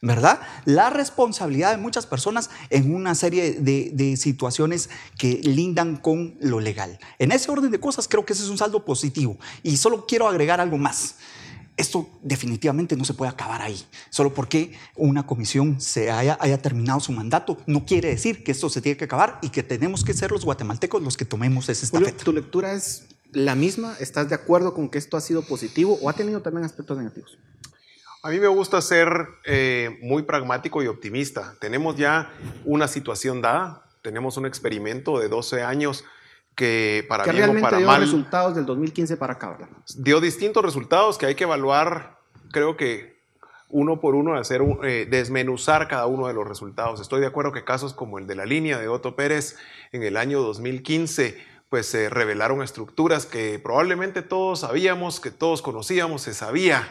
¿verdad? La responsabilidad de muchas personas en una serie de, situaciones que lindan con lo legal. En ese orden de cosas creo que ese es un saldo positivo. Y solo quiero agregar algo más. Esto definitivamente no se puede acabar ahí. Solo porque una comisión se haya, haya, terminado su mandato no quiere decir que esto se tiene que acabar y que tenemos que ser los guatemaltecos los que tomemos ese estafeta. ¿Tu lectura es la misma? ¿Estás de acuerdo con que esto ha sido positivo o ha tenido también aspectos negativos? A mí me gusta ser eh, muy pragmático y optimista. Tenemos ya una situación dada, tenemos un experimento de 12 años que para que bien o para dio resultados del 2015 para acá, Dio distintos resultados que hay que evaluar, creo que uno por uno, hacer eh, desmenuzar cada uno de los resultados. Estoy de acuerdo que casos como el de la línea de Otto Pérez en el año 2015 pues se revelaron estructuras que probablemente todos sabíamos, que todos conocíamos, se sabía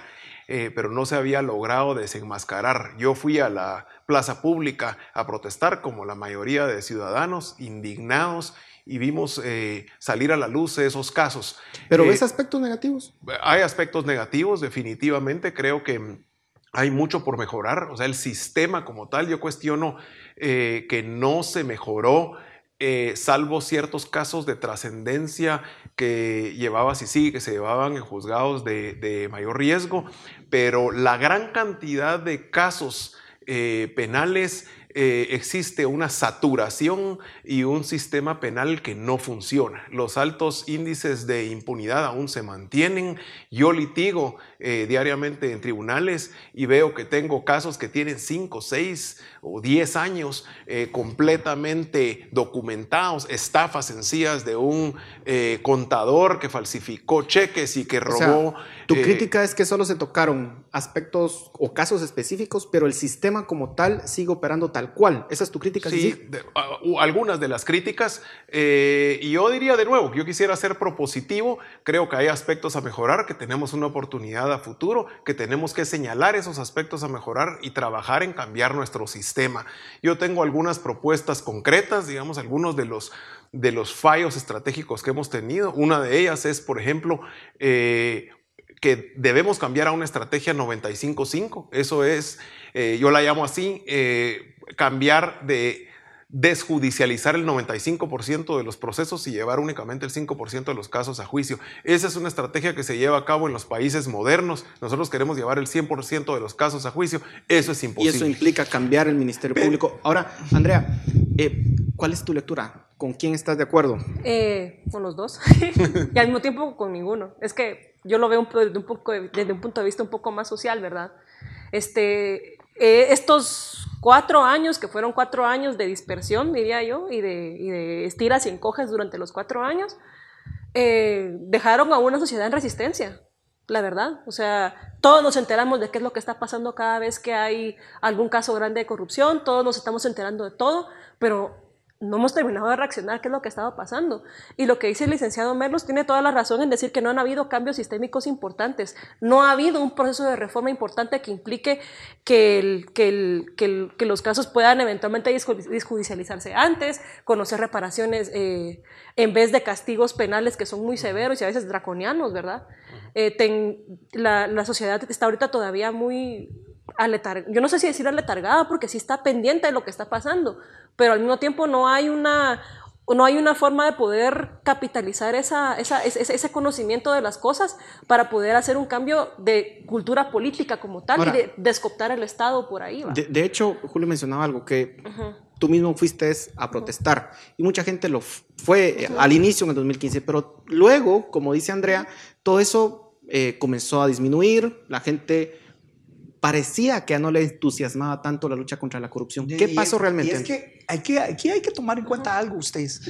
eh, pero no se había logrado desenmascarar. Yo fui a la plaza pública a protestar como la mayoría de ciudadanos indignados y vimos eh, salir a la luz esos casos. ¿Pero Eh, ves aspectos negativos? hay aspectos negativos, definitivamente. Creo que hay mucho por mejorar. O sea, el sistema como tal, yo cuestiono eh, que no se mejoró, eh, salvo ciertos casos de trascendencia que llevaba sí, que se llevaban en juzgados de, de mayor riesgo, pero la gran cantidad de casos eh, penales eh, existe una saturación y un sistema penal que no funciona. Los altos índices de impunidad aún se mantienen. Yo litigo eh, diariamente en tribunales y veo que tengo casos que tienen 5, 6 o 10 años eh, completamente documentados, estafas sencillas de un eh, contador que falsificó cheques y que O sea, robó. tu crítica es que solo se tocaron aspectos o casos específicos, pero el sistema como tal sigue operando tal cual. Esa es tu crítica. Sí, de- a- algunas de las críticas. y yo diría de nuevo, yo quisiera ser propositivo. Creo que hay aspectos a mejorar, que tenemos una oportunidad a futuro, que tenemos que señalar esos aspectos a mejorar y trabajar en cambiar nuestro sistema. Yo tengo algunas propuestas concretas, digamos, algunos de los, de los fallos estratégicos que hemos tenido. Una de ellas es, por ejemplo, eh, que debemos cambiar a una estrategia 95-5. Eso es, eh, yo la llamo así, eh, cambiar de desjudicializar el 95% de los procesos y llevar únicamente el 5% de los casos a juicio. Esa es una estrategia que se lleva a cabo en los países modernos. Nosotros queremos llevar el 100% de los casos a juicio. Eso es Y imposible. eso implica cambiar el Ministerio Público. Ahora, Andrea, eh, ¿cuál es tu lectura? ¿Con quién estás de acuerdo? Eh, con los dos y al mismo tiempo con ninguno. Es que yo lo veo desde, un poco, desde un punto de vista un poco más social, ¿verdad? Este, eh, estos cuatro años, que fueron cuatro años de dispersión, diría yo, y de, y de estiras y encoges durante los cuatro años, eh, dejaron a una sociedad en resistencia, la verdad. O sea, todos nos enteramos de qué es lo que está pasando cada vez que hay algún caso grande de corrupción, todos nos estamos enterando de todo, pero no hemos terminado de reaccionar qué es lo que estaba pasando. Y lo que dice el licenciado Merlos tiene toda la razón en decir que no han habido cambios sistémicos importantes. No ha habido un proceso de reforma importante que implique que, el- que, el- que el- que los casos puedan eventualmente disju- disjudicializarse antes, conocer reparaciones eh, en vez de castigos penales que son muy severos y a veces draconianos, ¿verdad? Eh, ten- la, la sociedad está ahorita todavía muy aletargada, yo no sé si decir aletargada porque sí está pendiente de lo que está pasando, pero al mismo tiempo no hay una, no hay una forma de poder capitalizar esa, esa- ese, ese conocimiento de las cosas para poder hacer un cambio de cultura política como tal Ahora- y de descoptar el Estado por ahí. De, de hecho, Julio mencionaba algo que tú mismo fuiste a protestar y mucha gente lo fue eh, al inicio en el 2015, pero luego, como dice Andrea, todo eso eh, comenzó a disminuir, la gente parecía que ya no le entusiasmaba tanto la lucha contra la corrupción. ¿Qué Y pasó es- realmente? y es que, hay que aquí hay que tomar en cuenta algo ustedes.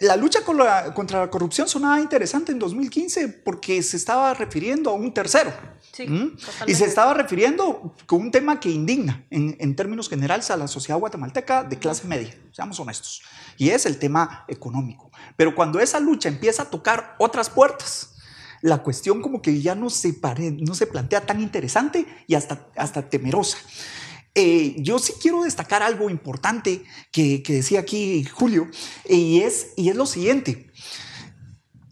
La lucha con la- contra la corrupción sonaba interesante en 2015 porque se estaba refiriendo a un tercero. Sí, ¿Mm? Y se estaba refiriendo con un tema que indigna en, en términos generales a la sociedad guatemalteca de clase media, seamos honestos, y es el tema económico. Pero cuando esa lucha empieza a tocar otras puertas, la cuestión como que ya no se, no se plantea tan interesante y hasta, hasta temerosa. Eh, yo sí quiero destacar algo importante que, que decía aquí Julio, y es, y es lo siguiente.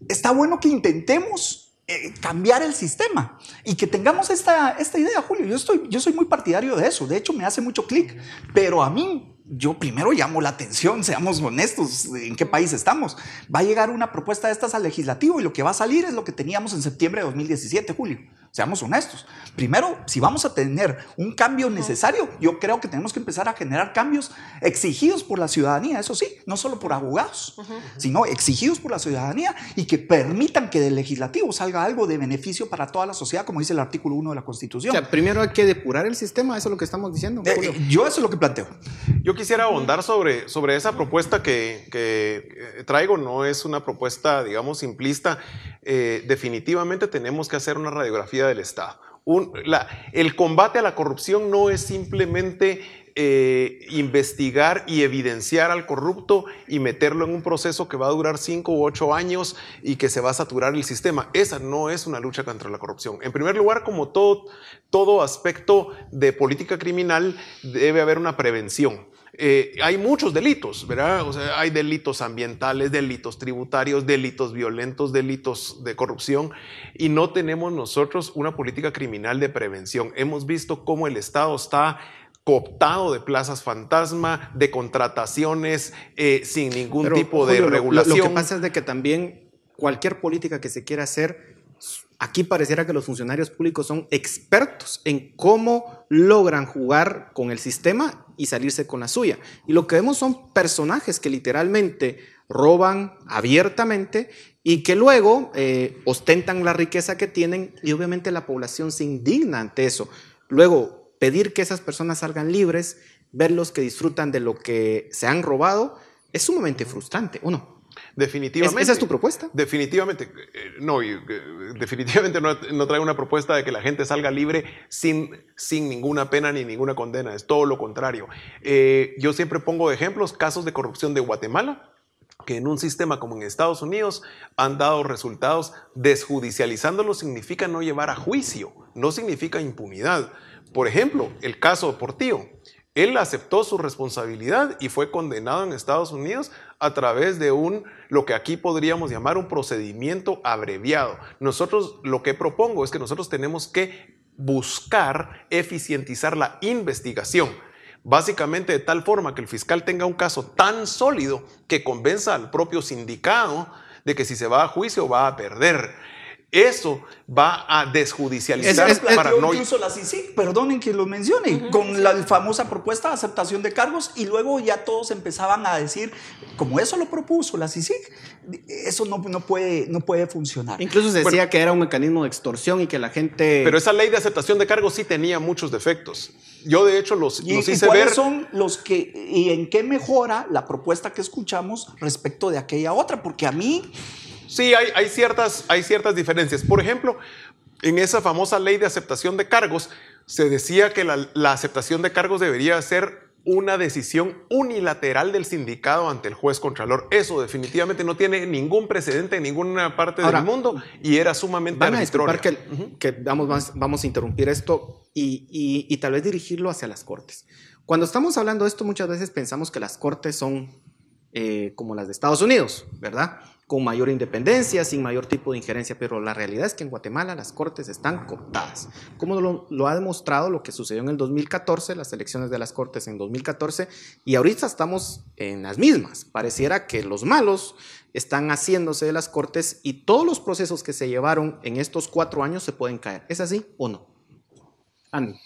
Está bueno que intentemos eh, cambiar el sistema y que tengamos esta, esta idea, Julio. Yo, estoy, yo soy muy partidario de eso. De hecho, me hace mucho clic. Pero a mí, yo primero llamo la atención, seamos honestos, en qué país estamos. Va a llegar una propuesta de estas al legislativo y lo que va a salir es lo que teníamos en septiembre de 2017, Julio. Seamos honestos. Primero, si vamos a tener un cambio necesario, yo creo que tenemos que empezar a generar cambios exigidos por la ciudadanía, eso sí, no solo por abogados, sino exigidos por la ciudadanía y que permitan que del legislativo salga algo de beneficio para toda la sociedad, como dice el artículo 1 de la O Constitución. sea, primero hay que depurar el sistema, eso es lo que estamos diciendo. Eh, Julio. eh, yo eso es lo que planteo. Yo quisiera ahondar sobre, sobre esa propuesta que, que, eh, traigo. No es una propuesta, digamos, simplista. Eh, definitivamente tenemos que hacer una radiografía del Estado. Un- la- el combate a la corrupción no es simplemente eh, investigar y evidenciar al corrupto y meterlo en un proceso que va a durar cinco u ocho años y que se va a saturar el sistema. Esa no es una lucha contra la corrupción. En primer lugar, como todo, todo aspecto de política criminal, debe haber una prevención. Eh, hay muchos delitos, ¿verdad? O sea, hay delitos ambientales, delitos tributarios, delitos violentos, delitos de corrupción, y no tenemos nosotros una política criminal de prevención. Hemos visto cómo el Estado está cooptado de plazas fantasma, de contrataciones eh, sin ningún tipo de regulación. Lo, que pasa es de que también cualquier política que se quiera hacer, aquí pareciera que los funcionarios públicos son expertos en cómo logran jugar con el sistema y salirse con la suya. Y lo que vemos son personajes que literalmente roban abiertamente y que luego eh, ostentan la riqueza que tienen y obviamente la población se indigna ante eso. Luego, pedir que esas personas salgan libres, verlos que disfrutan de lo que se han robado, es sumamente frustrante, ¿o? Definitivamente. ¿Esa es tu propuesta? Definitivamente. Eh, no, eh, definitivamente no, no traigo una propuesta de que la gente salga libre sin, sin ninguna pena ni ninguna condena. Es todo lo contrario. Eh, yo siempre pongo ejemplos, casos de corrupción de Guatemala, que en un sistema como en Estados Unidos han dado resultados. Desjudicializándolo significa no llevar a juicio, no significa impunidad. Por ejemplo, el caso de Portillo. Él aceptó su responsabilidad y fue condenado en Estados Unidos a través de un, lo que aquí podríamos llamar un procedimiento abreviado. Nosotros lo que propongo es que nosotros tenemos que buscar eficientizar la investigación. Básicamente de tal forma que el fiscal tenga un caso tan sólido que convenza al propio sindicado de que si se va a juicio va a perder eso va a desjudicializar es, para no incluso la CICIC, perdonen que lo mencione, con la famosa propuesta de aceptación de cargos y luego ya todos empezaban a decir, como eso lo propuso la CICIC, eso no, no, puede, no puede funcionar. Incluso se decía que era un mecanismo de extorsión y que la gente... Pero esa ley de aceptación de cargos sí tenía muchos defectos. Yo de hecho los, ¿Y, los hice cuáles son los que y en qué mejora la propuesta que escuchamos respecto de aquella otra? Porque a mí Sí, hay, ciertas, hay ciertas diferencias. Por ejemplo, en esa famosa ley de aceptación de cargos, se decía que la, aceptación de cargos debería ser una decisión unilateral del sindicado ante el juez contralor. Eso definitivamente no tiene ningún precedente en ninguna parte del mundo y era sumamente van a que, que vamos, vamos, a interrumpir esto y, y, tal vez dirigirlo hacia las cortes. Cuando estamos hablando de esto, muchas veces pensamos que las cortes son eh, como las de Estados Unidos, ¿verdad? Con mayor independencia, sin mayor tipo de injerencia, pero la realidad es que en Guatemala las cortes están cortadas. Como lo, ha demostrado lo que sucedió en el 2014, las elecciones de las cortes en 2014, y ahorita estamos en las mismas. Pareciera que los malos están haciéndose de las cortes y todos los procesos que se llevaron en estos cuatro años se pueden caer. ¿Es así o no? Andy.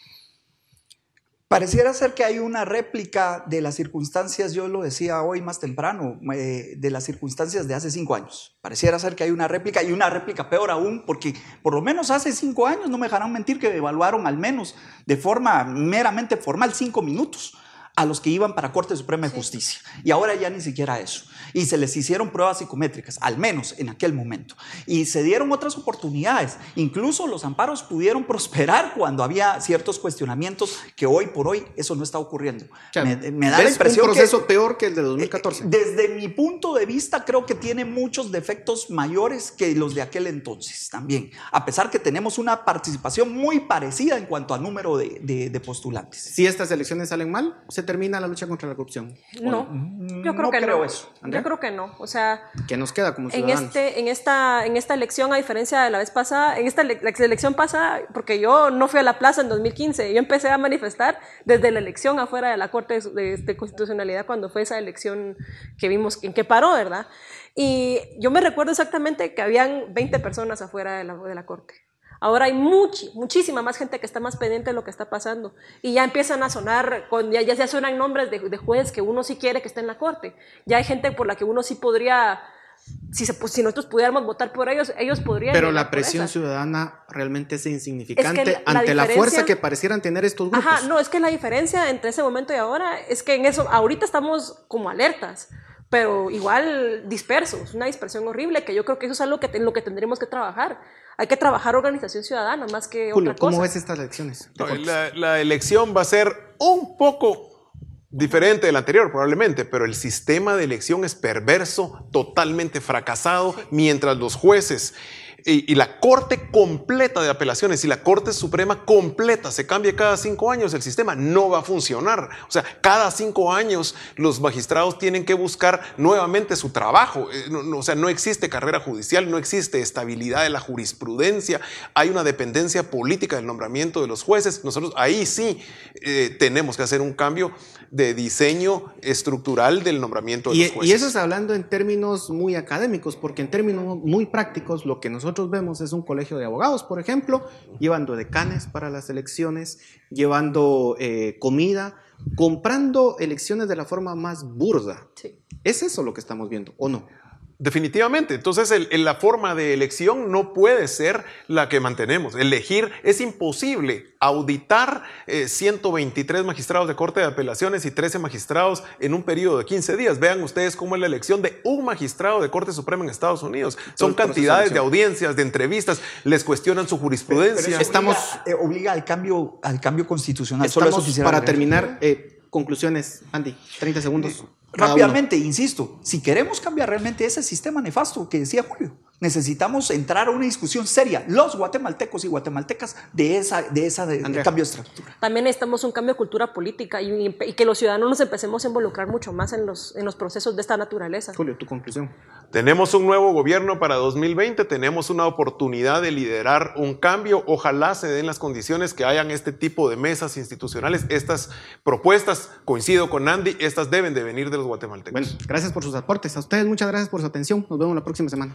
Pareciera ser que hay una réplica de las circunstancias, yo lo decía hoy más temprano, eh, de las circunstancias de hace cinco años. Pareciera ser que hay una réplica y una réplica peor aún, porque por lo menos hace cinco años, no me dejarán mentir, que evaluaron al menos de forma meramente formal cinco minutos a los que iban para Corte Suprema de Justicia. Y ahora ya ni siquiera eso y se les hicieron pruebas psicométricas, al menos en aquel momento. Y se dieron otras oportunidades. Incluso los amparos pudieron prosperar cuando había ciertos cuestionamientos que hoy por hoy eso no está ocurriendo. me, da la impresión un proceso peor que el de 2014. Eh, desde mi punto de vista creo que tiene muchos defectos mayores que los de aquel entonces también, a pesar que tenemos una participación muy parecida en cuanto a número de, postulantes. Si estas elecciones salen mal, se termina la lucha contra la corrupción. No, yo creo que creo eso. Yo creo que no. O sea, ¿qué nos queda como ciudadanos? En, este, en, esta, en esta elección, a diferencia de la vez pasada, en esta elección pasada, porque yo no fui a la plaza en 2015, yo empecé a manifestar desde la elección afuera de la Corte de, Constitucionalidad cuando fue esa elección que vimos en que paró, ¿verdad? Y yo me recuerdo exactamente que habían 20 personas afuera de la, de la Corte. Ahora hay muchísima más gente que está más pendiente de lo que está pasando. Y ya empiezan a sonar, con, ya, ya suenan nombres de, de jueces que uno sí quiere que esté en la corte. Ya hay gente por la que uno sí podría, si, se, si nosotros pudiéramos votar por ellos, ellos podrían. Pero la presión ciudadana realmente es insignificante ante la fuerza que parecieran tener estos grupos. Ajá, no, es que la diferencia entre ese momento y ahora es que en eso, ahorita estamos como alertas pero igual dispersos, una dispersión horrible, que yo creo que eso es algo que, en lo que tendremos que trabajar hay que trabajar organización ciudadana más que Julio, otra cosa. ¿cómo ves estas elecciones? la, elección va a ser un poco diferente de la anterior, probablemente, pero el sistema de elección es perverso, totalmente fracasado, mientras los jueces y, la Corte completa de apelaciones y la Corte Suprema completa se cambie cada cinco años, el sistema no va a funcionar. O sea, cada cinco años los magistrados tienen que buscar nuevamente su trabajo. Eh, o sea, no existe carrera judicial, no existe estabilidad de la jurisprudencia, hay una dependencia política del nombramiento de los jueces. Nosotros ahí sí eh, tenemos que hacer un cambio de diseño estructural del nombramiento de y, los jueces. Y eso es hablando en términos muy académicos, porque en términos muy prácticos lo que nosotros vemos es un colegio de abogados, por ejemplo, llevando decanes para las elecciones, llevando eh, comida, comprando elecciones de la forma más burda. ¿Es eso lo que estamos viendo o no? Definitivamente. Entonces, la forma de elección no puede ser la que mantenemos. Elegir es imposible. Auditar 123 eh, magistrados de Corte de Apelaciones y 13 magistrados en un periodo de 15 días. Vean ustedes cómo es la elección de un magistrado de Corte Suprema en Estados Unidos. Son cantidades de, audiencias, de entrevistas, les cuestionan su jurisprudencia. estamos eh, obliga, al cambio al cambio constitucional. para terminar, eh, conclusiones, Andy, 30 segundos. Rápidamente, insisto, si queremos cambiar realmente ese sistema nefasto que decía Julio, necesitamos entrar a una discusión seria, los guatemaltecos y guatemaltecas, de esa, de esa cambio de estructura. También necesitamos un cambio de cultura política y, que los ciudadanos nos empecemos a involucrar mucho más en los, en los procesos de esta naturaleza. Julio, tu conclusión. Tenemos un nuevo gobierno para 2020, tenemos una oportunidad de liderar un cambio, ojalá se den las condiciones que hayan este tipo de mesas institucionales, estas propuestas, coincido con Andy, estas deben de venir de los guatemaltecos. Bueno, gracias por sus aportes, a ustedes muchas gracias por su atención, nos vemos la próxima semana.